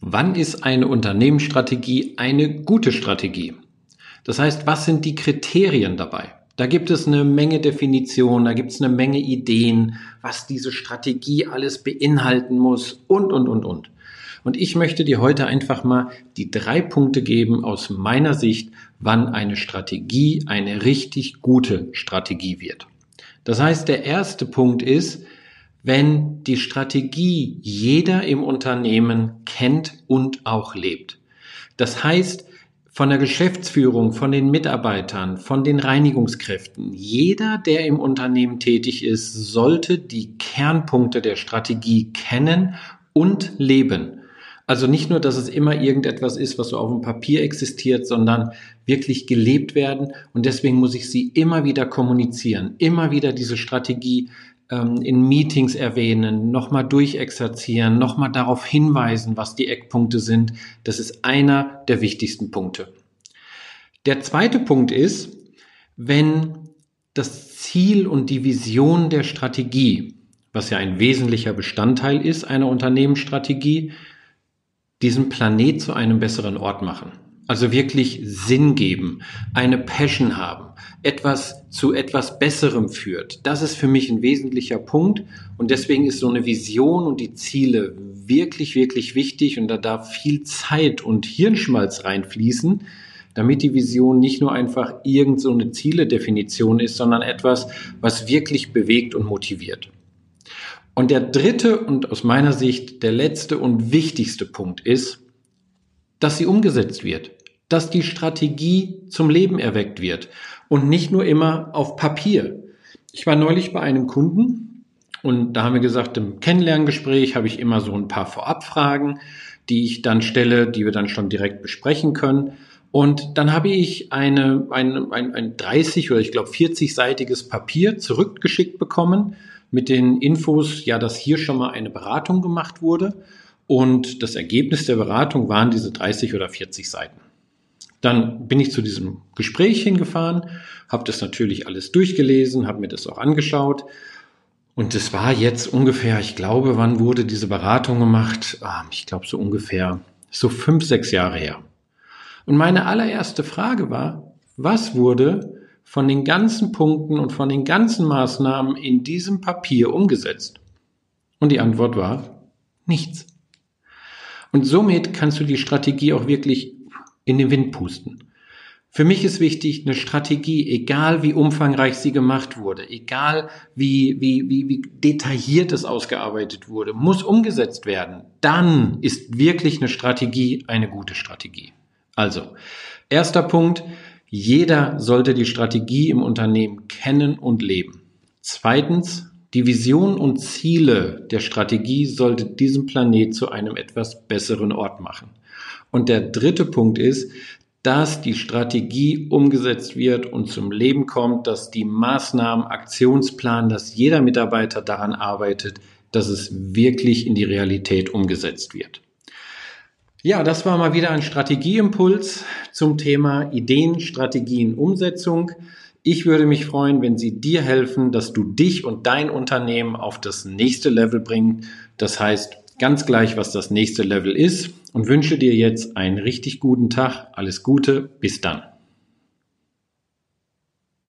Wann ist eine Unternehmensstrategie eine gute Strategie? Das heißt, was sind die Kriterien dabei? Da gibt es eine Menge Definitionen, da gibt es eine Menge Ideen, was diese Strategie alles beinhalten muss und, und, und, und. Und ich möchte dir heute einfach mal die drei Punkte geben aus meiner Sicht, wann eine Strategie eine richtig gute Strategie wird. Das heißt, der erste Punkt ist, wenn die Strategie jeder im Unternehmen kennt und auch lebt. Das heißt, von der Geschäftsführung, von den Mitarbeitern, von den Reinigungskräften, jeder, der im Unternehmen tätig ist, sollte die Kernpunkte der Strategie kennen und leben. Also nicht nur, dass es immer irgendetwas ist, was so auf dem Papier existiert, sondern wirklich gelebt werden. Und deswegen muss ich sie immer wieder kommunizieren, immer wieder diese Strategie ähm, in Meetings erwähnen, nochmal durchexerzieren, nochmal darauf hinweisen, was die Eckpunkte sind. Das ist einer der wichtigsten Punkte. Der zweite Punkt ist, wenn das Ziel und die Vision der Strategie, was ja ein wesentlicher Bestandteil ist einer Unternehmensstrategie, diesen Planet zu einem besseren Ort machen. Also wirklich Sinn geben, eine Passion haben, etwas zu etwas Besserem führt. Das ist für mich ein wesentlicher Punkt und deswegen ist so eine Vision und die Ziele wirklich, wirklich wichtig und da darf viel Zeit und Hirnschmalz reinfließen, damit die Vision nicht nur einfach irgend so eine Zieledefinition ist, sondern etwas, was wirklich bewegt und motiviert. Und der dritte und aus meiner Sicht der letzte und wichtigste Punkt ist, dass sie umgesetzt wird dass die Strategie zum Leben erweckt wird und nicht nur immer auf Papier. Ich war neulich bei einem Kunden und da haben wir gesagt, im Kennenlerngespräch habe ich immer so ein paar Vorabfragen, die ich dann stelle, die wir dann schon direkt besprechen können. Und dann habe ich eine, ein, ein, ein 30 oder ich glaube 40-seitiges Papier zurückgeschickt bekommen mit den Infos, ja, dass hier schon mal eine Beratung gemacht wurde. Und das Ergebnis der Beratung waren diese 30 oder 40 Seiten. Dann bin ich zu diesem Gespräch hingefahren, habe das natürlich alles durchgelesen, habe mir das auch angeschaut. Und es war jetzt ungefähr, ich glaube, wann wurde diese Beratung gemacht? Ah, ich glaube so ungefähr so fünf, sechs Jahre her. Und meine allererste Frage war, was wurde von den ganzen Punkten und von den ganzen Maßnahmen in diesem Papier umgesetzt? Und die Antwort war nichts. Und somit kannst du die Strategie auch wirklich in den Wind pusten. Für mich ist wichtig, eine Strategie, egal wie umfangreich sie gemacht wurde, egal wie, wie, wie, wie detailliert es ausgearbeitet wurde, muss umgesetzt werden. Dann ist wirklich eine Strategie eine gute Strategie. Also, erster Punkt, jeder sollte die Strategie im Unternehmen kennen und leben. Zweitens, die Vision und Ziele der Strategie sollte diesen Planet zu einem etwas besseren Ort machen. Und der dritte Punkt ist, dass die Strategie umgesetzt wird und zum Leben kommt, dass die Maßnahmen, Aktionsplan, dass jeder Mitarbeiter daran arbeitet, dass es wirklich in die Realität umgesetzt wird. Ja, das war mal wieder ein Strategieimpuls zum Thema Ideen, Strategien, Umsetzung. Ich würde mich freuen, wenn Sie dir helfen, dass du dich und dein Unternehmen auf das nächste Level bringen. Das heißt, ganz gleich, was das nächste Level ist und wünsche dir jetzt einen richtig guten Tag. Alles Gute, bis dann.